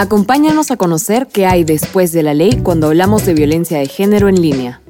Acompáñanos a conocer qué hay después de la ley cuando hablamos de violencia de género en línea.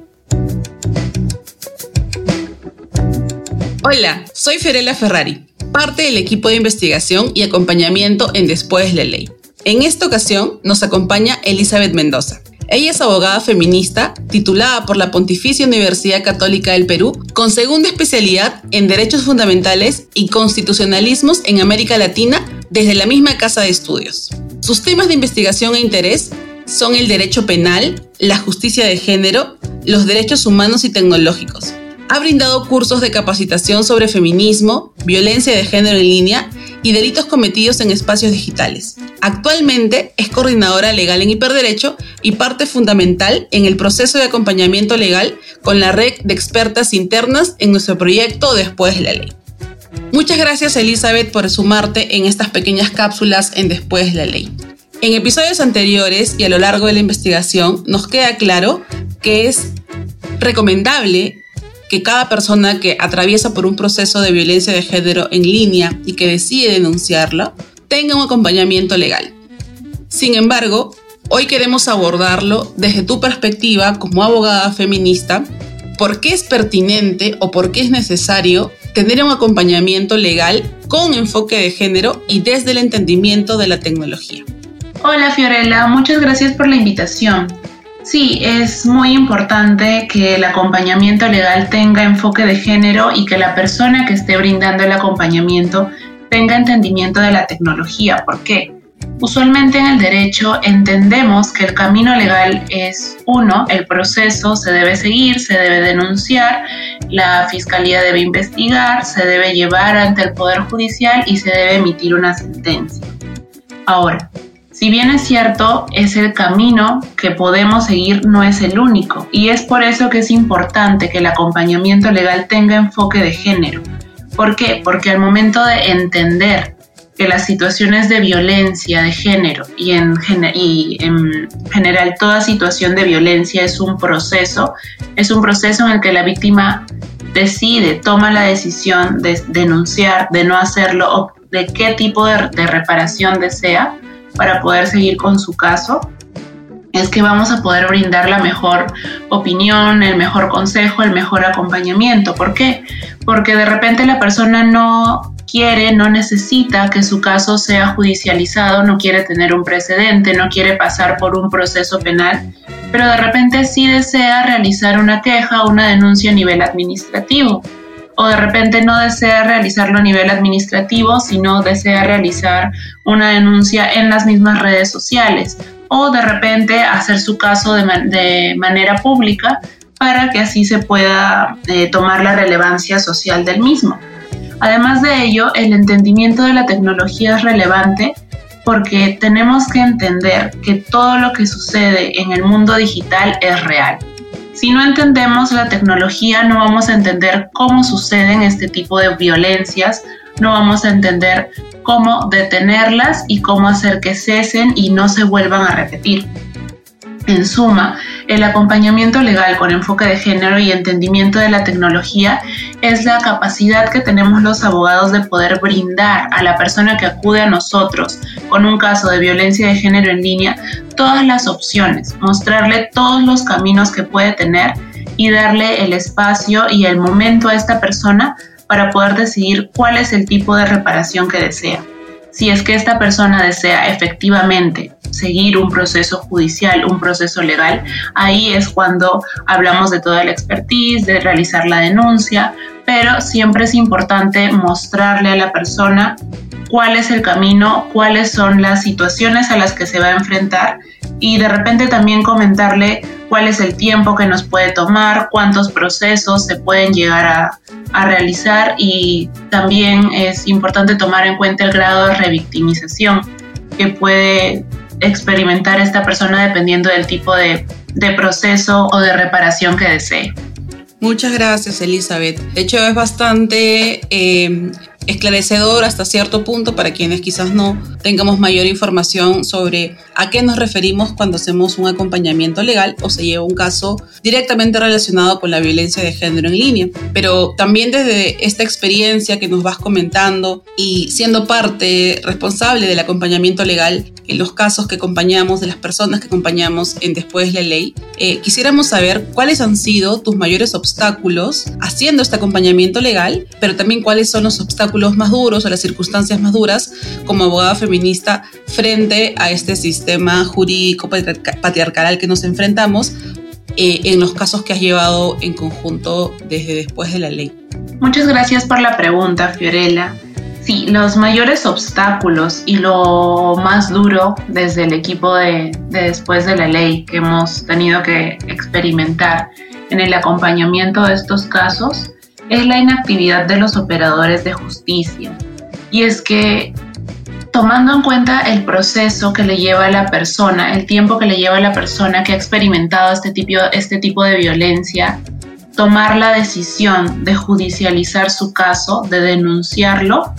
Hola, soy Ferela Ferrari, parte del equipo de investigación y acompañamiento en Después de la Ley. En esta ocasión nos acompaña Elizabeth Mendoza. Ella es abogada feminista, titulada por la Pontificia Universidad Católica del Perú, con segunda especialidad en Derechos Fundamentales y Constitucionalismos en América Latina desde la misma Casa de Estudios. Sus temas de investigación e interés son el derecho penal, la justicia de género, los derechos humanos y tecnológicos. Ha brindado cursos de capacitación sobre feminismo, violencia de género en línea y delitos cometidos en espacios digitales. Actualmente es coordinadora legal en hiperderecho y parte fundamental en el proceso de acompañamiento legal con la red de expertas internas en nuestro proyecto Después de la Ley. Muchas gracias Elizabeth por sumarte en estas pequeñas cápsulas en Después de la Ley. En episodios anteriores y a lo largo de la investigación nos queda claro que es recomendable que cada persona que atraviesa por un proceso de violencia de género en línea y que decide denunciarlo tenga un acompañamiento legal. Sin embargo, hoy queremos abordarlo desde tu perspectiva como abogada feminista, por qué es pertinente o por qué es necesario tener un acompañamiento legal con enfoque de género y desde el entendimiento de la tecnología. Hola Fiorella, muchas gracias por la invitación. Sí, es muy importante que el acompañamiento legal tenga enfoque de género y que la persona que esté brindando el acompañamiento tenga entendimiento de la tecnología. ¿Por qué? Usualmente en el derecho entendemos que el camino legal es uno, el proceso se debe seguir, se debe denunciar, la fiscalía debe investigar, se debe llevar ante el Poder Judicial y se debe emitir una sentencia. Ahora, si bien es cierto, es el camino que podemos seguir, no es el único. Y es por eso que es importante que el acompañamiento legal tenga enfoque de género. ¿Por qué? Porque al momento de entender que las situaciones de violencia de género y en, general toda situación de violencia es un proceso, es un proceso en el que la víctima decide, toma la decisión de denunciar, de no hacerlo o de qué tipo de reparación desea, para poder seguir con su caso, es que vamos a poder brindar la mejor opinión, el mejor consejo, el mejor acompañamiento. ¿Por qué? Porque de repente la persona no quiere, no necesita que su caso sea judicializado, no quiere tener un precedente, no quiere pasar por un proceso penal, pero de repente sí desea realizar una queja una denuncia a nivel administrativo o de repente no desea realizarlo a nivel administrativo, sino desea realizar una denuncia en las mismas redes sociales o de repente hacer su caso de, manera pública para que así se pueda eh, tomar la relevancia social del mismo. Además de ello, el entendimiento de la tecnología es relevante porque tenemos que entender que todo lo que sucede en el mundo digital es real. Si no entendemos la tecnología, no vamos a entender cómo suceden este tipo de violencias, no vamos a entender cómo detenerlas y cómo hacer que cesen y no se vuelvan a repetir. En suma, el acompañamiento legal con enfoque de género y entendimiento de la tecnología es la capacidad que tenemos los abogados de poder brindar a la persona que acude a nosotros con un caso de violencia de género en línea todas las opciones, mostrarle todos los caminos que puede tener y darle el espacio y el momento a esta persona para poder decidir cuál es el tipo de reparación que desea. Si es que esta persona desea efectivamente seguir un proceso judicial, un proceso legal, ahí es cuando hablamos de toda la expertise, de realizar la denuncia, pero siempre es importante mostrarle a la persona cuál es el camino, cuáles son las situaciones a las que se va a enfrentar y de repente también comentarle cuál es el tiempo que nos puede tomar, cuántos procesos se pueden llegar a, a, realizar y también es importante tomar en cuenta el grado de revictimización que puede experimentar esta persona dependiendo del tipo de, de proceso o de reparación que desee. Muchas gracias, Elizabeth. De hecho, es bastante eh, esclarecedor hasta cierto punto para quienes quizás no tengamos mayor información sobre a qué nos referimos cuando hacemos un acompañamiento legal o se lleva un caso directamente relacionado con la violencia de género en línea. Pero también desde esta experiencia que nos vas comentando y siendo parte responsable del acompañamiento legal en los casos que acompañamos, de las personas que acompañamos en Después la Ley, eh, quisiéramos saber cuáles han sido tus mayores obstáculos haciendo este acompañamiento legal, pero también cuáles son los obstáculos más duros o las circunstancias más duras como abogada feminista frente a este sistema jurídico patriarcal al que nos enfrentamos eh, en los casos que has llevado en conjunto desde después de la ley. Muchas gracias por la pregunta, Fiorella. Sí, los mayores obstáculos y lo más duro desde el equipo de, después de la ley que hemos tenido que experimentar en el acompañamiento de estos casos es la inactividad de los operadores de justicia. Y es que tomando en cuenta el proceso que le lleva a la persona, el tiempo que le lleva a la persona que ha experimentado este tipo, este tipo de violencia, tomar la decisión de judicializar su caso, de denunciarlo,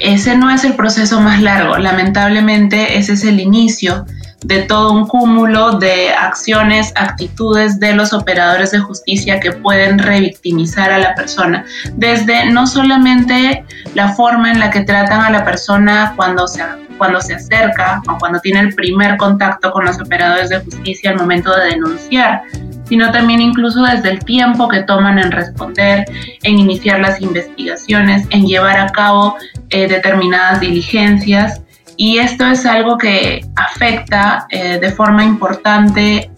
ese no es el proceso más largo. Lamentablemente ese es el inicio de todo un cúmulo de acciones, actitudes de los operadores de justicia que pueden revictimizar a la persona. Desde no solamente la forma en la que tratan a la persona cuando se, cuando se acerca o cuando tiene el primer contacto con los operadores de justicia al momento de denunciar, sino también incluso desde el tiempo que toman en responder, en iniciar las investigaciones, en llevar a cabo eh, determinadas diligencias. Y esto es algo que afecta eh, de forma importante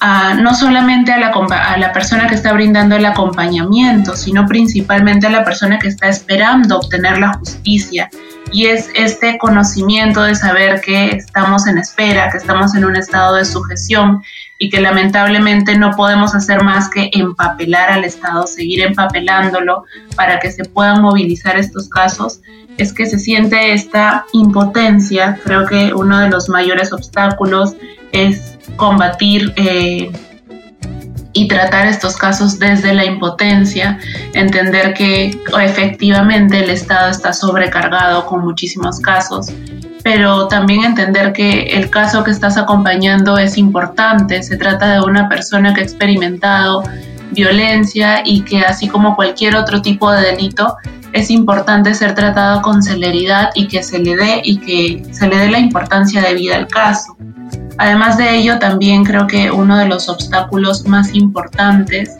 a, no solamente a la, a la persona que está brindando el acompañamiento, sino principalmente a la persona que está esperando obtener la justicia. Y es este conocimiento de saber que estamos en espera, que estamos en un estado de sujeción y que lamentablemente no podemos hacer más que empapelar al Estado, seguir empapelándolo para que se puedan movilizar estos casos, es que se siente esta impotencia. Creo que uno de los mayores obstáculos es combatir eh, y tratar estos casos desde la impotencia, entender que efectivamente el Estado está sobrecargado con muchísimos casos pero también entender que el caso que estás acompañando es importante. Se trata de una persona que ha experimentado violencia y que así como cualquier otro tipo de delito, es importante ser tratado con celeridad y que se le dé y que se le dé la importancia de vida al caso. Además de ello, también creo que uno de los obstáculos más importantes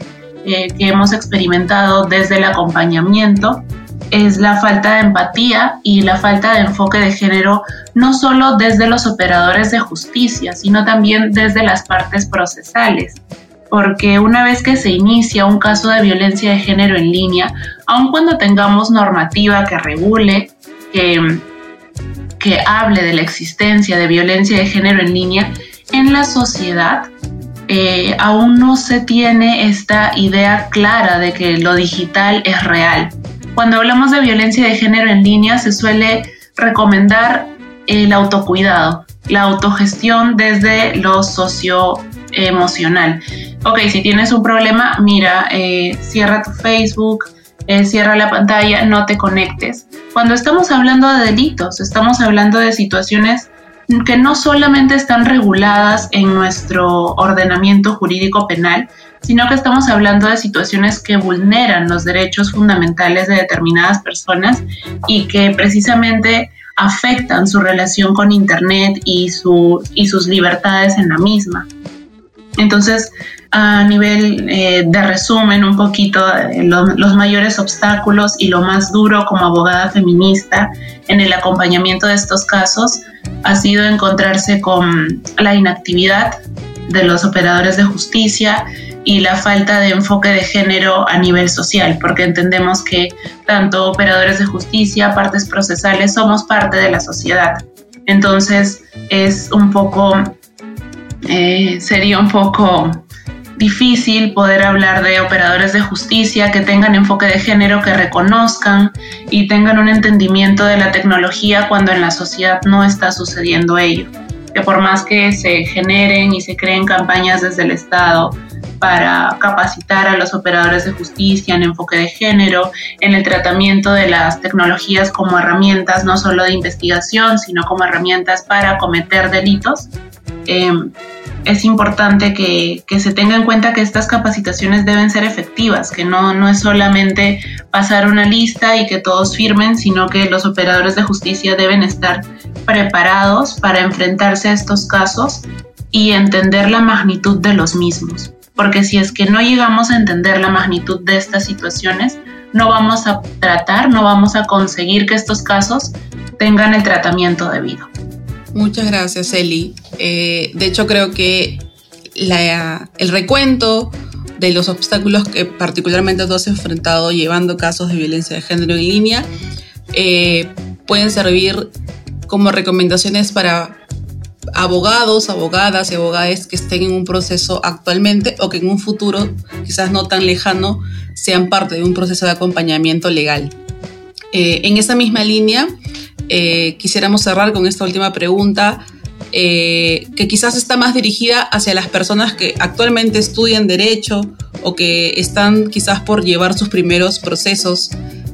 eh, que hemos experimentado desde el acompañamiento es la falta de empatía y la falta de enfoque de género, no solo desde los operadores de justicia, sino también desde las partes procesales. Porque una vez que se inicia un caso de violencia de género en línea, aun cuando tengamos normativa que regule, que, que hable de la existencia de violencia de género en línea, en la sociedad eh, aún no se tiene esta idea clara de que lo digital es real cuando hablamos de violencia de género en línea, se suele recomendar el autocuidado, la autogestión desde lo socioemocional. Ok, si tienes un problema, mira, eh, cierra tu Facebook, eh, cierra la pantalla, no te conectes. Cuando estamos hablando de delitos, estamos hablando de situaciones que no solamente están reguladas en nuestro ordenamiento jurídico penal, sino que estamos hablando de situaciones que vulneran los derechos fundamentales de determinadas personas y que precisamente afectan su relación con Internet y, su, y sus libertades en la misma. Entonces, a nivel eh, de resumen, un poquito eh, los mayores obstáculos y lo más duro como abogada feminista en el acompañamiento de estos casos ha sido encontrarse con la inactividad de los operadores de justicia, y la falta de enfoque de género a nivel social, porque entendemos que tanto operadores de justicia, partes procesales, somos parte de la sociedad. Entonces es un poco, eh, sería un poco difícil poder hablar de operadores de justicia que tengan enfoque de género, que reconozcan y tengan un entendimiento de la tecnología cuando en la sociedad no está sucediendo ello. Que por más que se generen y se creen campañas desde el Estado para capacitar a los operadores de justicia en enfoque de género, en el tratamiento de las tecnologías como herramientas no solo de investigación, sino como herramientas para cometer delitos. Em, es importante que, se tenga en cuenta que estas capacitaciones deben ser efectivas, que no, no es solamente pasar una lista y que todos firmen, sino que los operadores de justicia deben estar preparados para enfrentarse a estos casos y entender la magnitud de los mismos. Porque si es que no llegamos a entender la magnitud de estas situaciones, no vamos a tratar, no vamos a conseguir que estos casos tengan el tratamiento debido. Muchas gracias, Eli. Eh, de hecho, creo que el recuento de los obstáculos que particularmente tú has enfrentado llevando casos de violencia de género en línea eh, pueden servir como recomendaciones para abogados, abogadas y abogadas que estén en un proceso actualmente o que en un futuro, quizás no tan lejano, sean parte de un proceso de acompañamiento legal. Eh, en esa misma línea, eh, quisiéramos cerrar con esta última pregunta, eh, que quizás está más dirigida hacia las personas que actualmente estudian derecho o que están quizás por llevar sus primeros procesos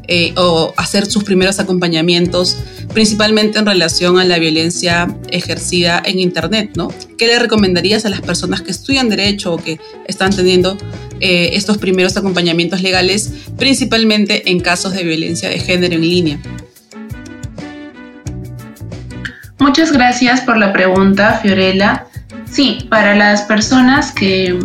eh, o hacer sus primeros acompañamientos, principalmente en relación a la violencia ejercida en Internet, ¿no? ¿Qué le recomendarías a las personas que estudian derecho o que están teniendo estos primeros acompañamientos legales, principalmente en casos de violencia de género en línea? Muchas gracias por la pregunta, Fiorella. Sí, para las personas que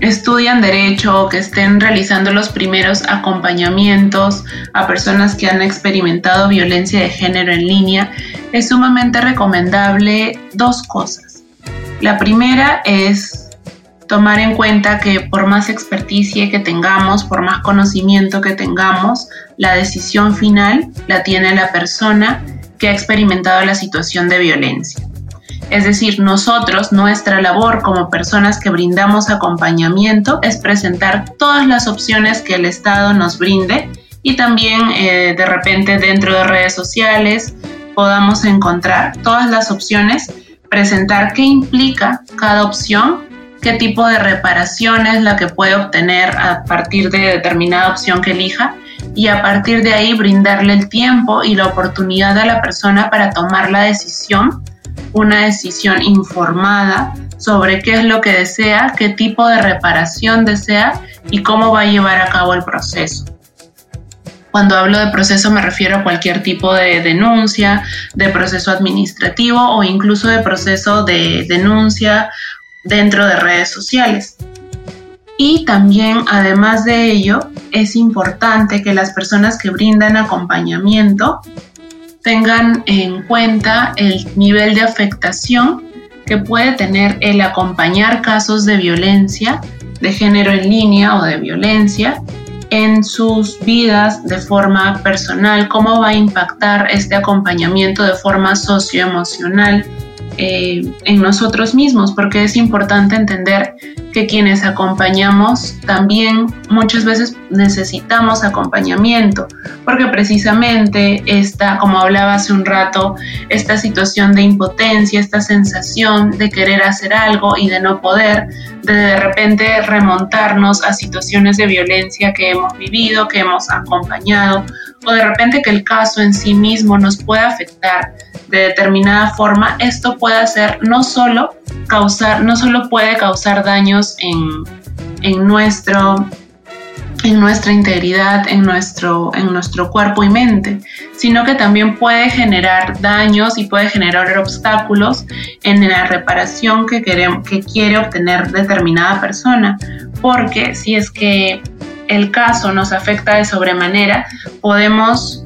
estudian derecho o que estén realizando los primeros acompañamientos a personas que han experimentado violencia de género en línea, es sumamente recomendable dos cosas. La primera es tomar en cuenta que por más experticia que tengamos, por más conocimiento que tengamos, la decisión final la tiene la persona que ha experimentado la situación de violencia. Es decir, nosotros, nuestra labor como personas que brindamos acompañamiento es presentar todas las opciones que el Estado nos brinde y también eh, de repente dentro de redes sociales podamos encontrar todas las opciones, presentar qué implica cada opción, qué tipo de reparación es la que puede obtener a partir de determinada opción que elija y a partir de ahí brindarle el tiempo y la oportunidad a la persona para tomar la decisión, una decisión informada sobre qué es lo que desea, qué tipo de reparación desea y cómo va a llevar a cabo el proceso. Cuando hablo de proceso me refiero a cualquier tipo de denuncia, de proceso administrativo o incluso de proceso de denuncia dentro de redes sociales. Y también, además de ello, es importante que las personas que brindan acompañamiento tengan en cuenta el nivel de afectación que puede tener el acompañar casos de violencia de género en línea o de violencia en sus vidas de forma personal, cómo va a impactar este acompañamiento de forma socioemocional eh, en nosotros mismos, porque es importante entender que quienes acompañamos también muchas veces necesitamos acompañamiento, porque precisamente esta, como hablaba hace un rato, esta situación de impotencia, esta sensación de querer hacer algo y de no poder, de de repente remontarnos a situaciones de violencia que hemos vivido, que hemos acompañado, o de repente que el caso en sí mismo nos pueda afectar de determinada forma, esto puede hacer no solo causar, no solo puede causar daños en, en nuestro en nuestra integridad, en nuestro, en nuestro cuerpo y mente, sino que también puede generar daños y puede generar obstáculos en la reparación que, queremos, que quiere obtener determinada persona, porque si es que el caso nos afecta de sobremanera, podemos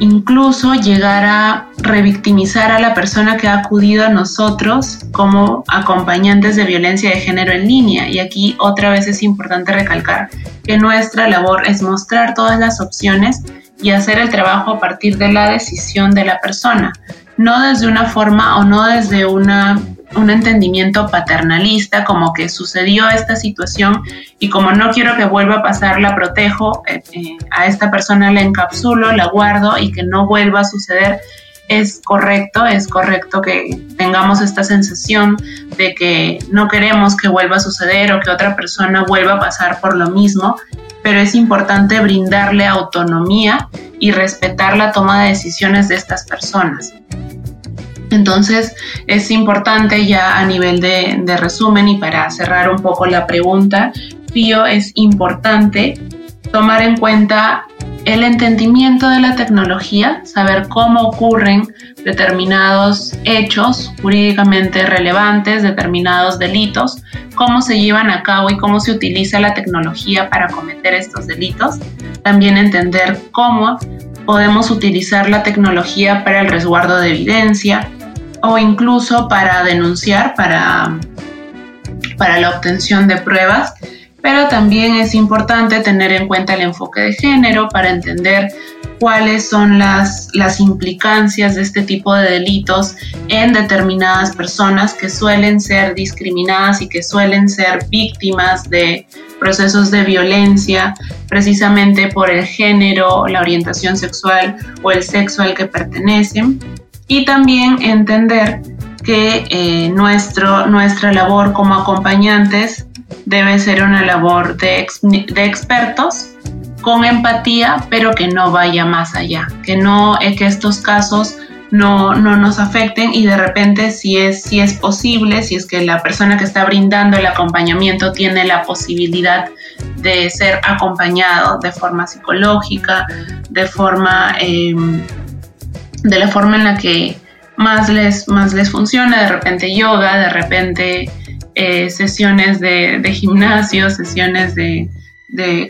incluso llegar a revictimizar a la persona que ha acudido a nosotros como acompañantes de violencia de género en línea. Y aquí otra vez es importante recalcar que nuestra labor es mostrar todas las opciones y hacer el trabajo a partir de la decisión de la persona, no desde una forma o no desde una un entendimiento paternalista, como que sucedió esta situación y como no quiero que vuelva a pasar, la protejo, eh, eh, a esta persona la encapsulo, la guardo y que no vuelva a suceder. es correcto, es correcto que tengamos esta sensación de que no queremos que vuelva a suceder o que otra persona vuelva a pasar por lo mismo, pero es importante brindarle autonomía y respetar la toma de decisiones de estas personas. Entonces es importante ya a nivel de, resumen y para cerrar un poco la pregunta, Fío, es importante tomar en cuenta el entendimiento de la tecnología, saber cómo ocurren determinados hechos jurídicamente relevantes, determinados delitos, cómo se llevan a cabo y cómo se utiliza la tecnología para cometer estos delitos. También entender cómo podemos utilizar la tecnología para el resguardo de evidencia o incluso para denunciar, para, para la obtención de pruebas pero también es importante tener en cuenta el enfoque de género para entender cuáles son las, las implicancias de este tipo de delitos en determinadas personas que suelen ser discriminadas y que suelen ser víctimas de procesos de violencia precisamente por el género, la orientación sexual o el sexo al que pertenecen. Y también entender que eh, nuestro, nuestra labor como acompañantes debe ser una labor de, de expertos con empatía, pero que no vaya más allá, que no es que estos casos no, no, nos afecten y de repente si es, si es posible, si es que la persona que está brindando el acompañamiento tiene la posibilidad de ser acompañado de forma psicológica, de forma, em, de la forma en la que más les, más les funciona, de repente yoga, de repente eh, sesiones de, gimnasio, sesiones de,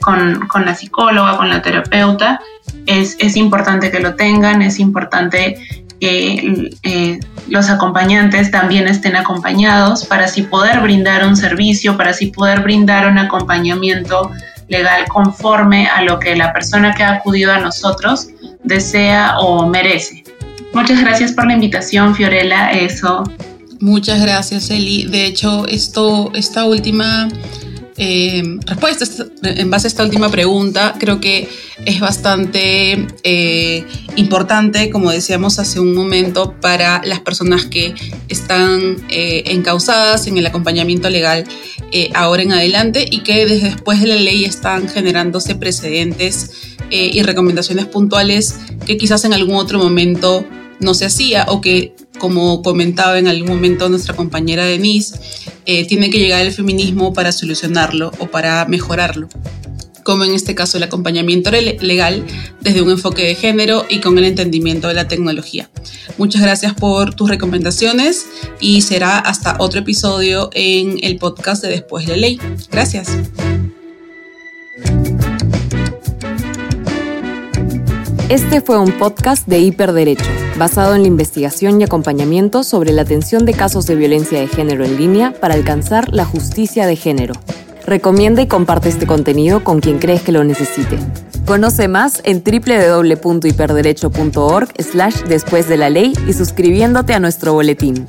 con, la psicóloga, con la terapeuta. Es, importante que lo tengan, es importante que eh, los acompañantes también estén acompañados para así poder brindar un servicio, para así poder brindar un acompañamiento legal conforme a lo que la persona que ha acudido a nosotros desea o merece. Muchas gracias por la invitación, Fiorella. Eso Muchas gracias, Eli. De hecho, esto, esta última eh, respuesta, en base a esta última pregunta, creo que es bastante eh, importante, como decíamos hace un momento, para las personas que están eh, encausadas en el acompañamiento legal ahora en adelante y que desde después de la ley están generándose precedentes y recomendaciones puntuales que quizás en algún otro momento no se hacía o que, como comentaba en algún momento nuestra compañera Denise, eh, tiene que llegar el feminismo para solucionarlo o para mejorarlo como en este caso el acompañamiento legal desde un enfoque de género y con el entendimiento de la tecnología. Muchas gracias por tus recomendaciones y será hasta otro episodio en el podcast de Después de Ley. Gracias. Este fue un podcast de Hiperderecho, basado en la investigación y acompañamiento sobre la atención de casos de violencia de género en línea para alcanzar la justicia de género. Recomienda y comparte este contenido con quien crees que lo necesite. Conoce más en www.hiperderecho.org slash después de la ley y suscribiéndote a nuestro boletín.